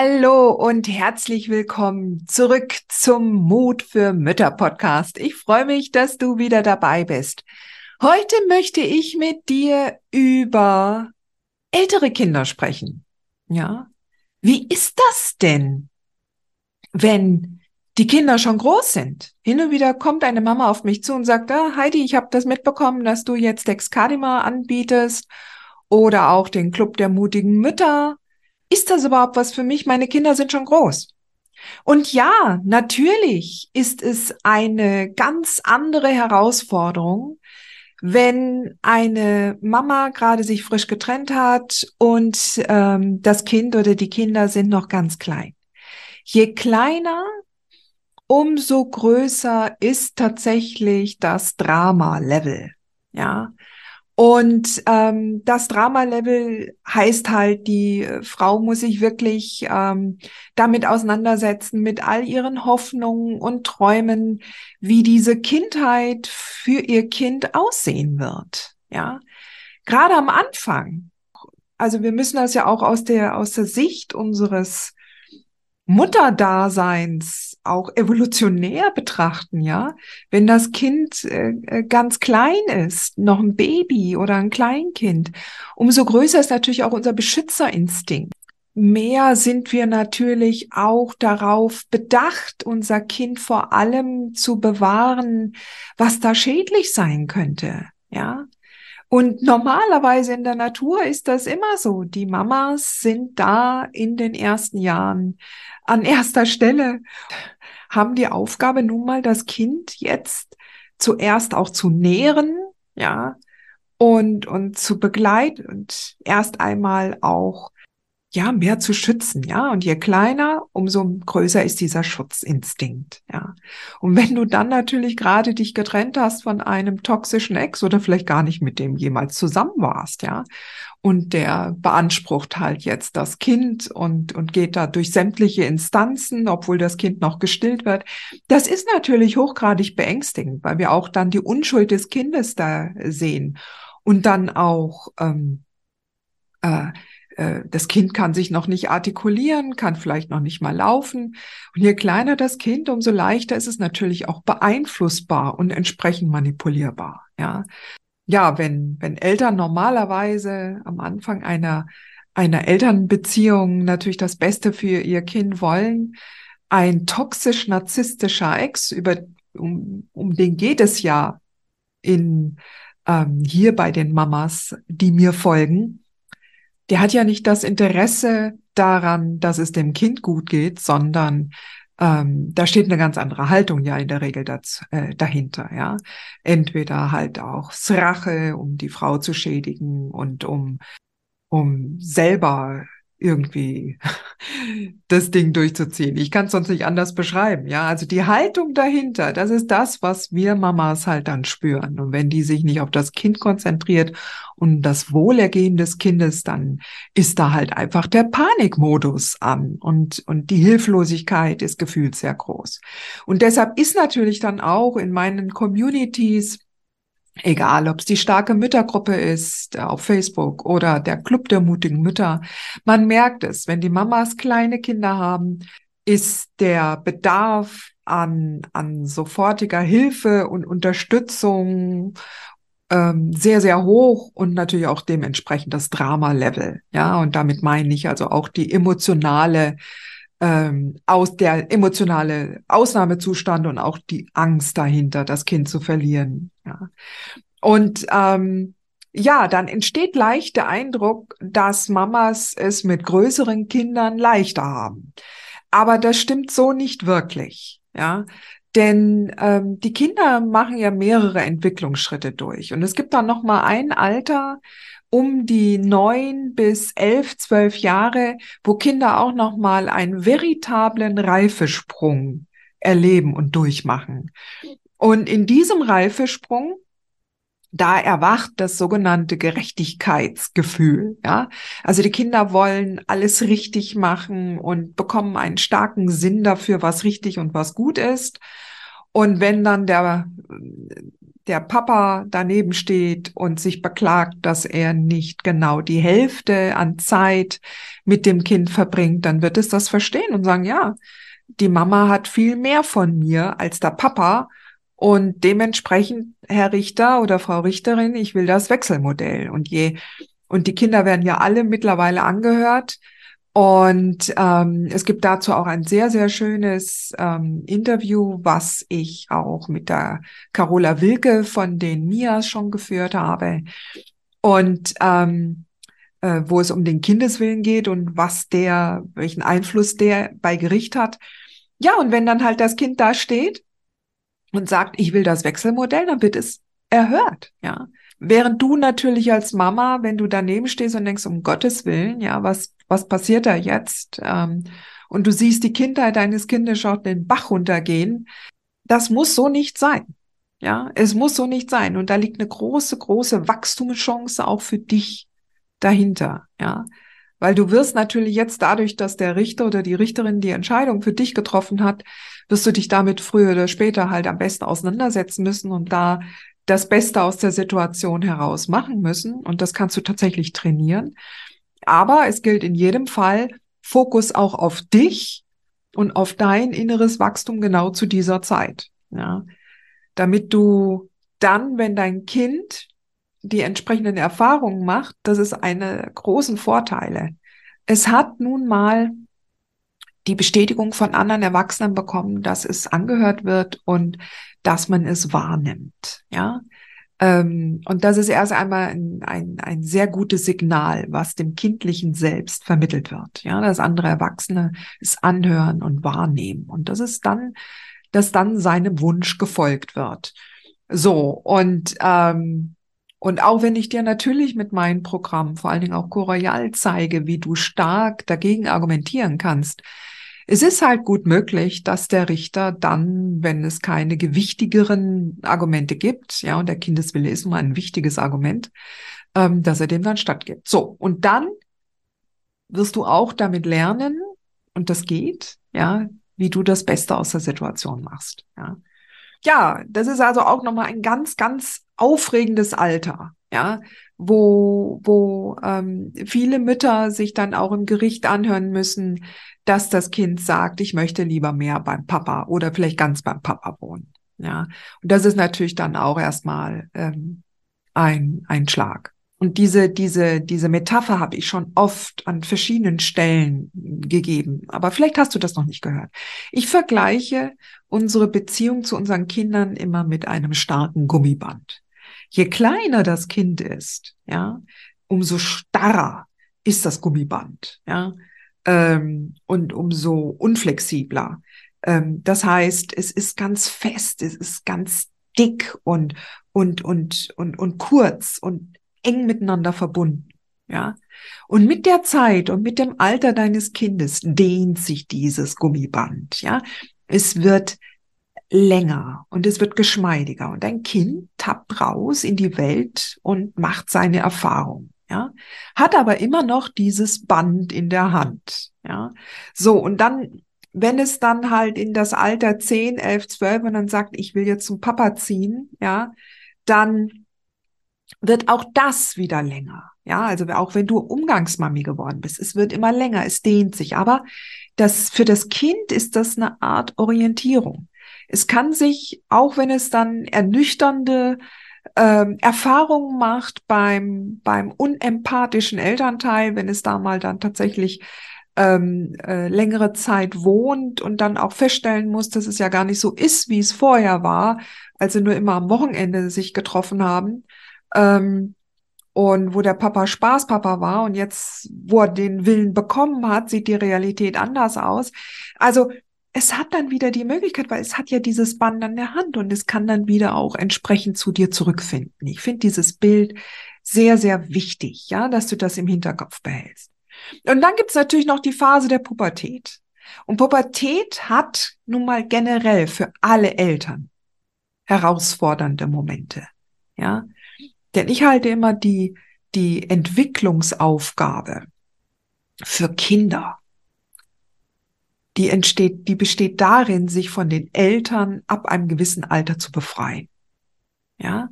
Hallo und herzlich willkommen zurück zum Mut für Mütter Podcast. Ich freue mich, dass du wieder dabei bist. Heute möchte ich mit dir über ältere Kinder sprechen. Ja. Wie ist das denn, wenn die Kinder schon groß sind? Hin und wieder kommt eine Mama auf mich zu und sagt, ah, Heidi, ich habe das mitbekommen, dass du jetzt Dexcadima anbietest oder auch den Club der mutigen Mütter ist das überhaupt was für mich? Meine Kinder sind schon groß. Und ja, natürlich ist es eine ganz andere Herausforderung, wenn eine Mama gerade sich frisch getrennt hat und ähm, das Kind oder die Kinder sind noch ganz klein. Je kleiner, umso größer ist tatsächlich das Drama-Level. Ja, und ähm, das Drama-Level heißt halt, die Frau muss sich wirklich ähm, damit auseinandersetzen, mit all ihren Hoffnungen und Träumen, wie diese Kindheit für ihr Kind aussehen wird. Ja, gerade am Anfang. Also wir müssen das ja auch aus der aus der Sicht unseres Mutterdaseins auch evolutionär betrachten, ja. Wenn das Kind äh, äh, ganz klein ist, noch ein Baby oder ein Kleinkind, umso größer ist natürlich auch unser Beschützerinstinkt. Mehr sind wir natürlich auch darauf bedacht, unser Kind vor allem zu bewahren, was da schädlich sein könnte, ja. Und normalerweise in der Natur ist das immer so. Die Mamas sind da in den ersten Jahren an erster Stelle, haben die Aufgabe nun mal das Kind jetzt zuerst auch zu nähren, ja, und, und zu begleiten und erst einmal auch ja, mehr zu schützen, ja. Und je kleiner, umso größer ist dieser Schutzinstinkt, ja. Und wenn du dann natürlich gerade dich getrennt hast von einem toxischen Ex oder vielleicht gar nicht mit dem jemals zusammen warst, ja. Und der beansprucht halt jetzt das Kind und, und geht da durch sämtliche Instanzen, obwohl das Kind noch gestillt wird. Das ist natürlich hochgradig beängstigend, weil wir auch dann die Unschuld des Kindes da sehen und dann auch, ähm, äh, äh, das Kind kann sich noch nicht artikulieren, kann vielleicht noch nicht mal laufen. Und je kleiner das Kind, umso leichter ist es natürlich auch beeinflussbar und entsprechend manipulierbar. Ja, ja, wenn wenn Eltern normalerweise am Anfang einer einer Elternbeziehung natürlich das Beste für ihr Kind wollen, ein toxisch-narzisstischer Ex, über um, um den geht es ja in ähm, hier bei den Mamas, die mir folgen, der hat ja nicht das Interesse daran, dass es dem Kind gut geht, sondern ähm, da steht eine ganz andere Haltung ja in der Regel das, äh, dahinter, ja. Entweder halt auch Rache, um die Frau zu schädigen und um, um selber irgendwie das Ding durchzuziehen. Ich kann es sonst nicht anders beschreiben. Ja, also die Haltung dahinter, das ist das, was wir Mamas halt dann spüren. Und wenn die sich nicht auf das Kind konzentriert und das Wohlergehen des Kindes, dann ist da halt einfach der Panikmodus an und, und die Hilflosigkeit ist gefühlt sehr groß. Und deshalb ist natürlich dann auch in meinen Communities Egal, ob es die starke Müttergruppe ist auf Facebook oder der Club der mutigen Mütter. Man merkt es, wenn die Mamas kleine Kinder haben, ist der Bedarf an, an sofortiger Hilfe und Unterstützung ähm, sehr, sehr hoch und natürlich auch dementsprechend das Drama-Level. Ja, und damit meine ich also auch die emotionale ähm, aus der emotionale Ausnahmezustand und auch die Angst dahinter, das Kind zu verlieren. Ja. Und ähm, ja, dann entsteht leicht der Eindruck, dass Mamas es mit größeren Kindern leichter haben. Aber das stimmt so nicht wirklich, ja. Denn ähm, die Kinder machen ja mehrere Entwicklungsschritte durch. Und es gibt dann noch mal ein Alter um die neun bis elf, zwölf Jahre, wo Kinder auch noch mal einen veritablen Reifesprung erleben und durchmachen. Und in diesem Reifesprung da erwacht das sogenannte Gerechtigkeitsgefühl, ja. Also die Kinder wollen alles richtig machen und bekommen einen starken Sinn dafür, was richtig und was gut ist. Und wenn dann der, der Papa daneben steht und sich beklagt, dass er nicht genau die Hälfte an Zeit mit dem Kind verbringt, dann wird es das verstehen und sagen, ja, die Mama hat viel mehr von mir als der Papa und dementsprechend, Herr Richter oder Frau Richterin, ich will das Wechselmodell. Und je, und die Kinder werden ja alle mittlerweile angehört. Und ähm, es gibt dazu auch ein sehr, sehr schönes ähm, Interview, was ich auch mit der Carola Wilke von den Mias schon geführt habe. Und ähm, äh, wo es um den Kindeswillen geht und was der, welchen Einfluss der bei Gericht hat. Ja, und wenn dann halt das Kind da steht und sagt, ich will das Wechselmodell, dann wird es erhört, ja. Während du natürlich als Mama, wenn du daneben stehst und denkst, um Gottes Willen, ja, was, was passiert da jetzt? Ähm, und du siehst die Kindheit deines Kindes schaut den Bach runtergehen. Das muss so nicht sein. Ja, es muss so nicht sein. Und da liegt eine große, große Wachstumschance auch für dich dahinter. Ja, weil du wirst natürlich jetzt dadurch, dass der Richter oder die Richterin die Entscheidung für dich getroffen hat, wirst du dich damit früher oder später halt am besten auseinandersetzen müssen und da das Beste aus der Situation heraus machen müssen. Und das kannst du tatsächlich trainieren. Aber es gilt in jedem Fall Fokus auch auf dich und auf dein inneres Wachstum genau zu dieser Zeit. Ja, damit du dann, wenn dein Kind die entsprechenden Erfahrungen macht, das ist eine großen Vorteile. Es hat nun mal die Bestätigung von anderen Erwachsenen bekommen, dass es angehört wird und dass man es wahrnimmt. Ja, ähm, und das ist erst einmal ein, ein, ein sehr gutes Signal, was dem kindlichen Selbst vermittelt wird. Ja, dass andere Erwachsene es anhören und wahrnehmen. Und das ist dann, dass dann seinem Wunsch gefolgt wird. So, und ähm, und auch wenn ich dir natürlich mit meinen Programmen, vor allen Dingen auch Coroyal zeige, wie du stark dagegen argumentieren kannst, es ist halt gut möglich, dass der Richter dann, wenn es keine gewichtigeren Argumente gibt, ja, und der Kindeswille ist immer ein wichtiges Argument, ähm, dass er dem dann stattgibt. So, und dann wirst du auch damit lernen, und das geht, ja, wie du das Beste aus der Situation machst, ja. Ja, das ist also auch nochmal ein ganz, ganz aufregendes Alter, ja, wo, wo ähm, viele Mütter sich dann auch im Gericht anhören müssen, dass das Kind sagt, ich möchte lieber mehr beim Papa oder vielleicht ganz beim Papa wohnen. Ja, und das ist natürlich dann auch erstmal ähm, ein, ein Schlag. Und diese, diese, diese Metapher habe ich schon oft an verschiedenen Stellen gegeben. Aber vielleicht hast du das noch nicht gehört. Ich vergleiche unsere Beziehung zu unseren Kindern immer mit einem starken Gummiband. Je kleiner das Kind ist, ja, umso starrer ist das Gummiband, ja ähm, und umso unflexibler. Ähm, das heißt, es ist ganz fest, es ist ganz dick und, und, und, und, und kurz und eng miteinander verbunden. Ja. Und mit der Zeit und mit dem Alter deines Kindes dehnt sich dieses Gummiband. Ja. Es wird länger und es wird geschmeidiger und dein Kind tappt raus in die Welt und macht seine Erfahrung ja, hat aber immer noch dieses Band in der Hand, ja. So, und dann, wenn es dann halt in das Alter 10, 11, 12 und dann sagt, ich will jetzt zum Papa ziehen, ja, dann wird auch das wieder länger. Ja, also auch wenn du Umgangsmami geworden bist, es wird immer länger, es dehnt sich. Aber das, für das Kind ist das eine Art Orientierung. Es kann sich, auch wenn es dann ernüchternde ähm, Erfahrungen macht beim, beim unempathischen Elternteil, wenn es da mal dann tatsächlich ähm, äh, längere Zeit wohnt und dann auch feststellen muss, dass es ja gar nicht so ist, wie es vorher war, als sie nur immer am Wochenende sich getroffen haben. Ähm, und wo der Papa Spaßpapa war und jetzt, wo er den Willen bekommen hat, sieht die Realität anders aus. Also es hat dann wieder die Möglichkeit, weil es hat ja dieses Band an der Hand und es kann dann wieder auch entsprechend zu dir zurückfinden. Ich finde dieses Bild sehr, sehr wichtig, ja, dass du das im Hinterkopf behältst. Und dann gibt's natürlich noch die Phase der Pubertät. Und Pubertät hat nun mal generell für alle Eltern herausfordernde Momente, ja. Denn ich halte immer die, die Entwicklungsaufgabe für Kinder. Die entsteht, die besteht darin, sich von den Eltern ab einem gewissen Alter zu befreien. Ja.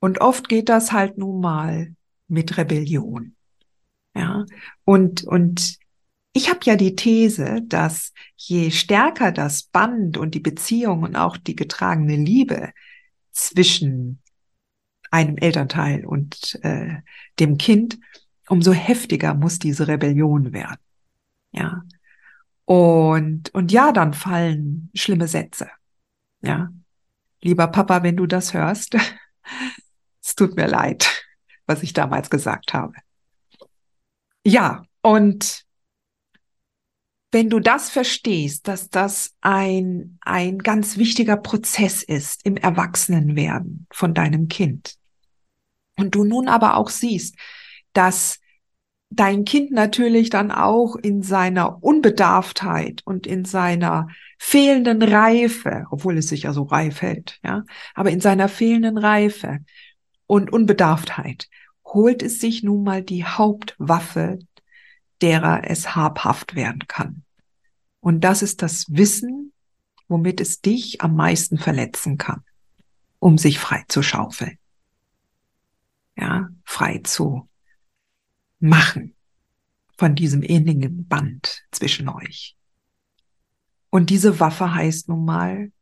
Und oft geht das halt nun mal mit Rebellion. Ja. Und, und ich habe ja die These, dass je stärker das Band und die Beziehung und auch die getragene Liebe zwischen einem Elternteil und äh, dem Kind, umso heftiger muss diese Rebellion werden. Ja. Und, und ja, dann fallen schlimme Sätze. Ja. Lieber Papa, wenn du das hörst, es tut mir leid, was ich damals gesagt habe. Ja, und wenn du das verstehst, dass das ein, ein ganz wichtiger Prozess ist im Erwachsenenwerden von deinem Kind, und du nun aber auch siehst, dass dein Kind natürlich dann auch in seiner Unbedarftheit und in seiner fehlenden Reife, obwohl es sich ja so reif hält, ja, aber in seiner fehlenden Reife und Unbedarftheit holt es sich nun mal die Hauptwaffe, derer es habhaft werden kann. Und das ist das Wissen, womit es dich am meisten verletzen kann, um sich frei zu schaufeln ja, frei zu machen von diesem innigen Band zwischen euch. Und diese Waffe heißt nun mal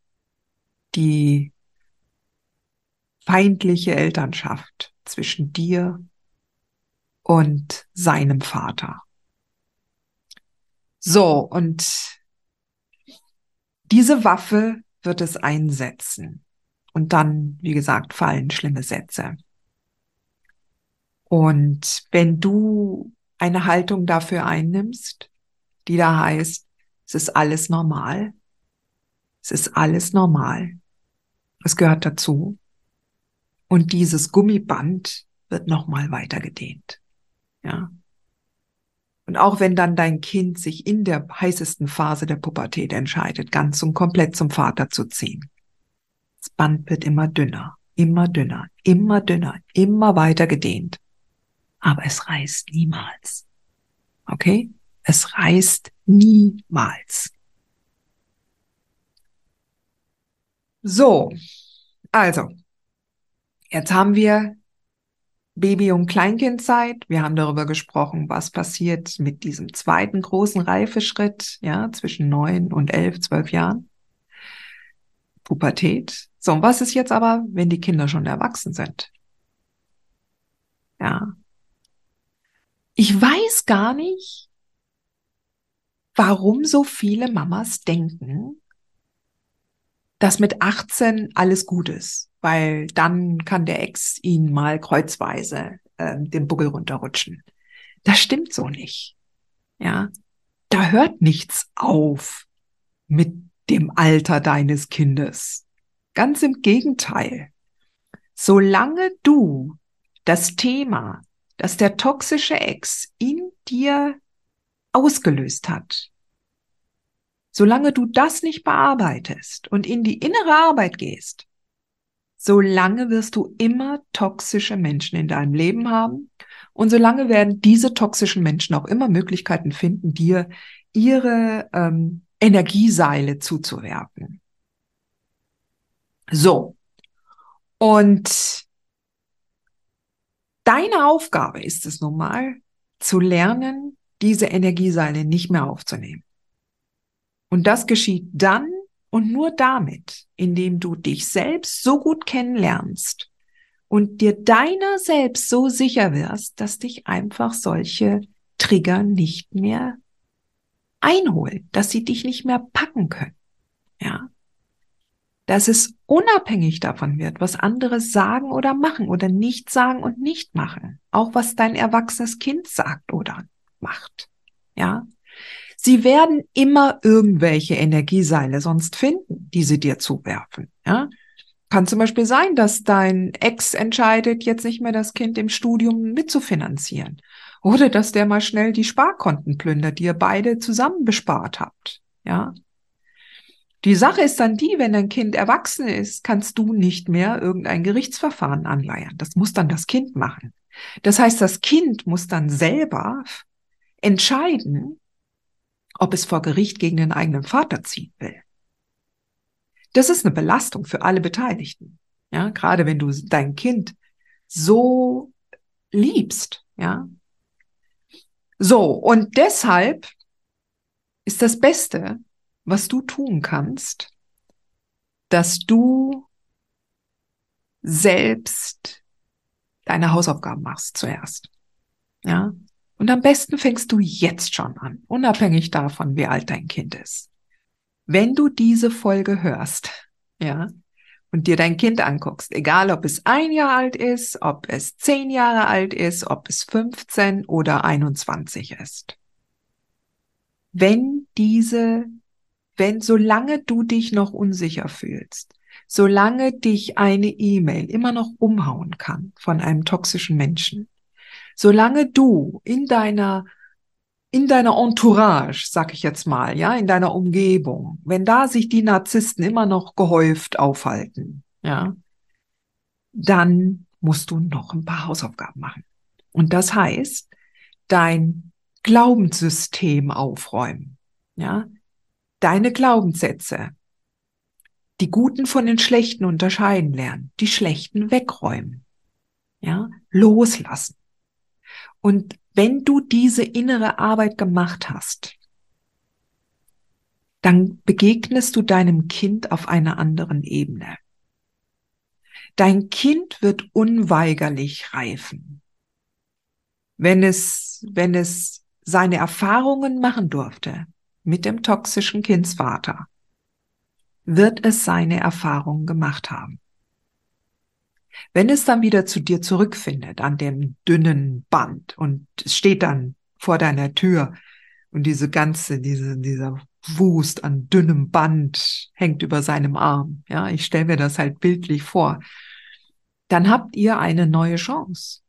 die feindliche Elternschaft zwischen dir und seinem Vater. So, und diese Waffe wird es einsetzen. Und dann, wie gesagt, fallen schlimme Sätze. Und wenn du eine Haltung dafür einnimmst, die da heißt, es ist alles normal, es ist alles normal, es gehört dazu, und dieses Gummiband wird nochmal weiter gedehnt. Ja. Und auch wenn dann dein Kind sich in der heißesten Phase der Pubertät entscheidet, ganz und komplett zum Vater zu ziehen, das Band wird immer dünner, immer dünner, immer dünner, immer weiter gedehnt aber es reißt niemals. Okay? Es reißt niemals. So, also, jetzt haben wir Baby- und Kleinkindzeit. Wir haben darüber gesprochen, was passiert mit diesem zweiten großen Reifeschritt, ja, zwischen neun und elf, zwölf Jahren. Pubertät. So, und was ist jetzt aber, wenn die Kinder schon erwachsen sind? Ja, ich weiß gar nicht, warum so viele Mamas denken, dass mit 18 alles gut ist, weil dann kann der Ex ihn mal kreuzweise äh, den Buckel runterrutschen. Das stimmt so nicht. Ja, da hört nichts auf mit dem Alter deines Kindes. Ganz im Gegenteil. Solange du das Thema dass der toxische Ex in dir ausgelöst hat. Solange du das nicht bearbeitest und in die innere Arbeit gehst, solange wirst du immer toxische Menschen in deinem Leben haben und solange werden diese toxischen Menschen auch immer Möglichkeiten finden, dir ihre ähm, Energieseile zuzuwerfen. So. Und Deine Aufgabe ist es nun mal, zu lernen, diese Energieseile nicht mehr aufzunehmen. Und das geschieht dann und nur damit, indem du dich selbst so gut kennenlernst und dir deiner selbst so sicher wirst, dass dich einfach solche Trigger nicht mehr einholen, dass sie dich nicht mehr packen können. Ja. Dass es unabhängig davon wird, was andere sagen oder machen oder nicht sagen und nicht machen. Auch was dein erwachsenes Kind sagt oder macht. Ja. Sie werden immer irgendwelche Energieseile sonst finden, die sie dir zuwerfen. Ja. Kann zum Beispiel sein, dass dein Ex entscheidet, jetzt nicht mehr das Kind im Studium mitzufinanzieren. Oder dass der mal schnell die Sparkonten plündert, die ihr beide zusammen bespart habt. Ja. Die Sache ist dann die, wenn dein Kind erwachsen ist, kannst du nicht mehr irgendein Gerichtsverfahren anleiern. Das muss dann das Kind machen. Das heißt, das Kind muss dann selber entscheiden, ob es vor Gericht gegen den eigenen Vater ziehen will. Das ist eine Belastung für alle Beteiligten. Ja, gerade wenn du dein Kind so liebst, ja. So, und deshalb ist das Beste, was du tun kannst, dass du selbst deine Hausaufgaben machst zuerst. Ja. Und am besten fängst du jetzt schon an, unabhängig davon, wie alt dein Kind ist. Wenn du diese Folge hörst, ja, und dir dein Kind anguckst, egal ob es ein Jahr alt ist, ob es zehn Jahre alt ist, ob es 15 oder 21 ist. Wenn diese wenn solange du dich noch unsicher fühlst, solange dich eine E-Mail immer noch umhauen kann von einem toxischen Menschen, solange du in deiner in deiner Entourage, sag ich jetzt mal, ja, in deiner Umgebung, wenn da sich die Narzissten immer noch gehäuft aufhalten, ja, dann musst du noch ein paar Hausaufgaben machen. Und das heißt, dein Glaubenssystem aufräumen, ja, deine Glaubenssätze, die guten von den schlechten unterscheiden lernen, die schlechten wegräumen, ja, loslassen. Und wenn du diese innere Arbeit gemacht hast, dann begegnest du deinem Kind auf einer anderen Ebene. Dein Kind wird unweigerlich reifen. Wenn es, wenn es seine Erfahrungen machen durfte, mit dem toxischen Kindsvater, wird es seine Erfahrungen gemacht haben. Wenn es dann wieder zu dir zurückfindet an dem dünnen Band und es steht dann vor deiner Tür und diese ganze, diese, dieser Wust an dünnem Band hängt über seinem Arm. Ja, ich stelle mir das halt bildlich vor. Dann habt ihr eine neue Chance.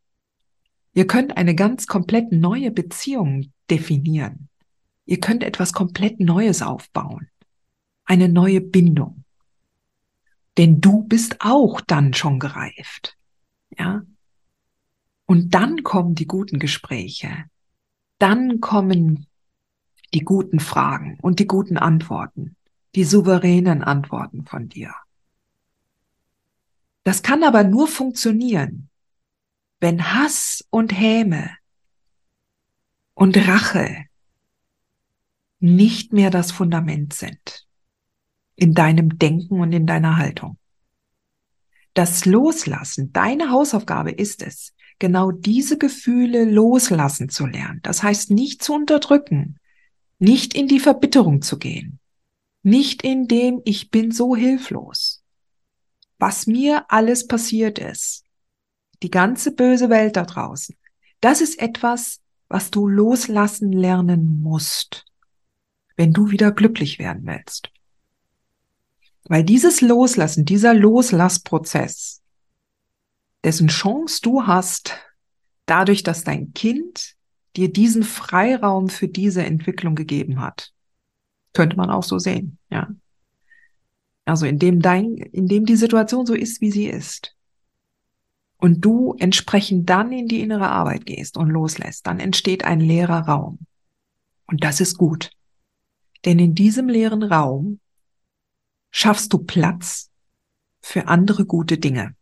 Ihr könnt eine ganz komplett neue Beziehung definieren. Ihr könnt etwas komplett Neues aufbauen. Eine neue Bindung. Denn du bist auch dann schon gereift. Ja? Und dann kommen die guten Gespräche. Dann kommen die guten Fragen und die guten Antworten. Die souveränen Antworten von dir. Das kann aber nur funktionieren, wenn Hass und Häme und Rache nicht mehr das Fundament sind in deinem Denken und in deiner Haltung. Das Loslassen, deine Hausaufgabe ist es, genau diese Gefühle loslassen zu lernen. Das heißt, nicht zu unterdrücken, nicht in die Verbitterung zu gehen, nicht in dem ich bin so hilflos. Was mir alles passiert ist, die ganze böse Welt da draußen, das ist etwas, was du loslassen lernen musst wenn du wieder glücklich werden willst. Weil dieses Loslassen, dieser Loslassprozess, dessen Chance du hast, dadurch, dass dein Kind dir diesen Freiraum für diese Entwicklung gegeben hat, könnte man auch so sehen, ja. Also indem dein, indem die Situation so ist, wie sie ist. Und du entsprechend dann in die innere Arbeit gehst und loslässt, dann entsteht ein leerer Raum. Und das ist gut. Denn in diesem leeren Raum schaffst du Platz für andere gute Dinge,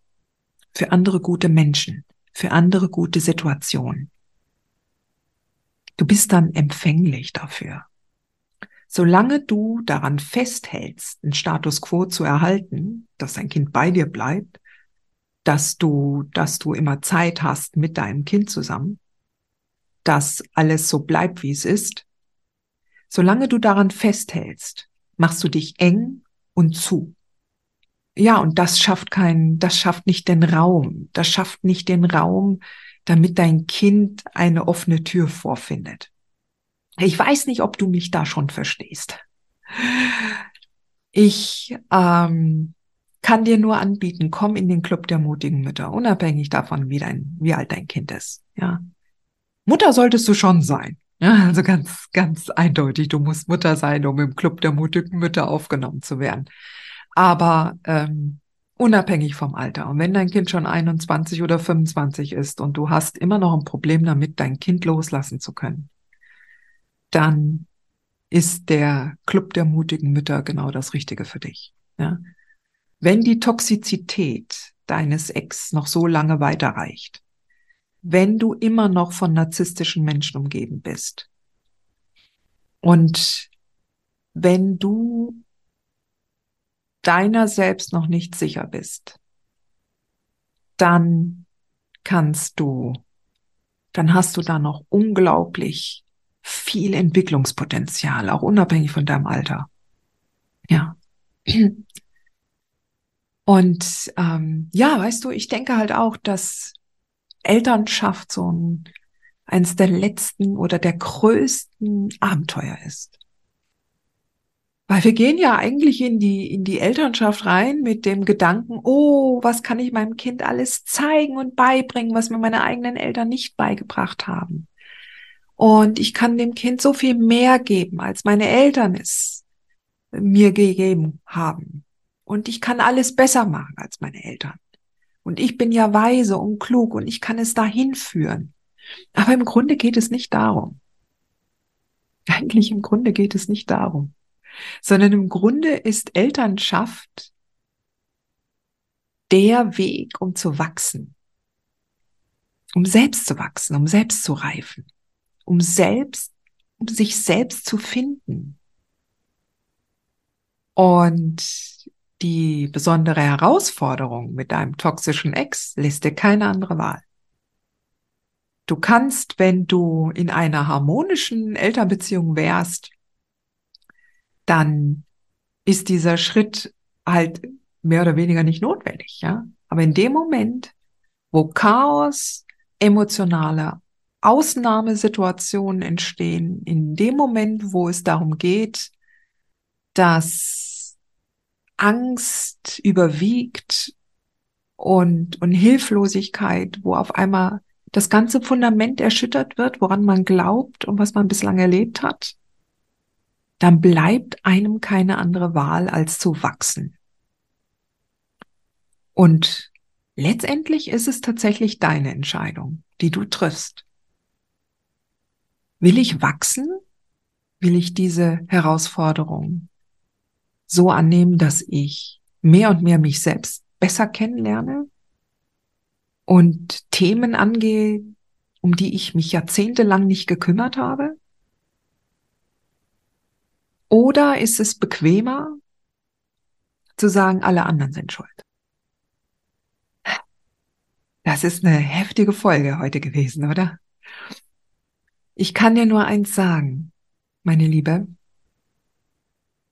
für andere gute Menschen, für andere gute Situationen. Du bist dann empfänglich dafür. Solange du daran festhältst, den Status quo zu erhalten, dass dein Kind bei dir bleibt, dass du, dass du immer Zeit hast mit deinem Kind zusammen, dass alles so bleibt, wie es ist, Solange du daran festhältst, machst du dich eng und zu. ja, und das schafft keinen, das schafft nicht den Raum. Das schafft nicht den Raum, damit dein Kind eine offene Tür vorfindet. Ich weiß nicht, ob du mich da schon verstehst. Ich ähm, kann dir nur anbieten, komm in den Club der mutigen Mütter, unabhängig davon, wie dein, wie alt dein Kind ist. Ja, Mutter solltest du schon sein. Ja, also ganz, ganz eindeutig, du musst Mutter sein, um im Club der mutigen Mütter aufgenommen zu werden. Aber ähm, unabhängig vom Alter. Und wenn dein Kind schon 21 oder 25 ist und du hast immer noch ein Problem damit, dein Kind loslassen zu können, dann ist der Club der mutigen Mütter genau das Richtige für dich. Ja? Wenn die Toxizität deines Ex noch so lange weiterreicht, wenn du immer noch von narzisstischen Menschen umgeben bist und wenn du deiner selbst noch nicht sicher bist, dann kannst du, dann hast du da noch unglaublich viel Entwicklungspotenzial, auch unabhängig von deinem Alter. Ja. Und ähm, ja, weißt du, ich denke halt auch, dass Elternschaft so ein, eines der letzten oder der größten Abenteuer ist. Weil wir gehen ja eigentlich in die, in die Elternschaft rein mit dem Gedanken, oh, was kann ich meinem Kind alles zeigen und beibringen, was mir meine eigenen Eltern nicht beigebracht haben. Und ich kann dem Kind so viel mehr geben, als meine Eltern es mir gegeben haben. Und ich kann alles besser machen als meine Eltern. Und ich bin ja weise und klug und ich kann es dahin führen. Aber im Grunde geht es nicht darum. Eigentlich im Grunde geht es nicht darum sondern im Grunde ist Elternschaft der Weg, um zu wachsen, um selbst zu wachsen, um selbst zu reifen, um selbst, um sich selbst zu finden. Und die besondere Herausforderung mit deinem toxischen Ex lässt dir keine andere Wahl. Du kannst, wenn du in einer harmonischen Elternbeziehung wärst, dann ist dieser Schritt halt mehr oder weniger nicht notwendig, ja. Aber in dem Moment, wo Chaos, emotionale Ausnahmesituationen entstehen, in dem Moment, wo es darum geht, dass Angst überwiegt und, und Hilflosigkeit, wo auf einmal das ganze Fundament erschüttert wird, woran man glaubt und was man bislang erlebt hat, dann bleibt einem keine andere Wahl, als zu wachsen. Und letztendlich ist es tatsächlich deine Entscheidung, die du triffst. Will ich wachsen? Will ich diese Herausforderung so annehmen, dass ich mehr und mehr mich selbst besser kennenlerne und Themen angehe, um die ich mich jahrzehntelang nicht gekümmert habe? Oder ist es bequemer zu sagen, alle anderen sind schuld? Das ist eine heftige Folge heute gewesen, oder? Ich kann dir nur eins sagen, meine Liebe.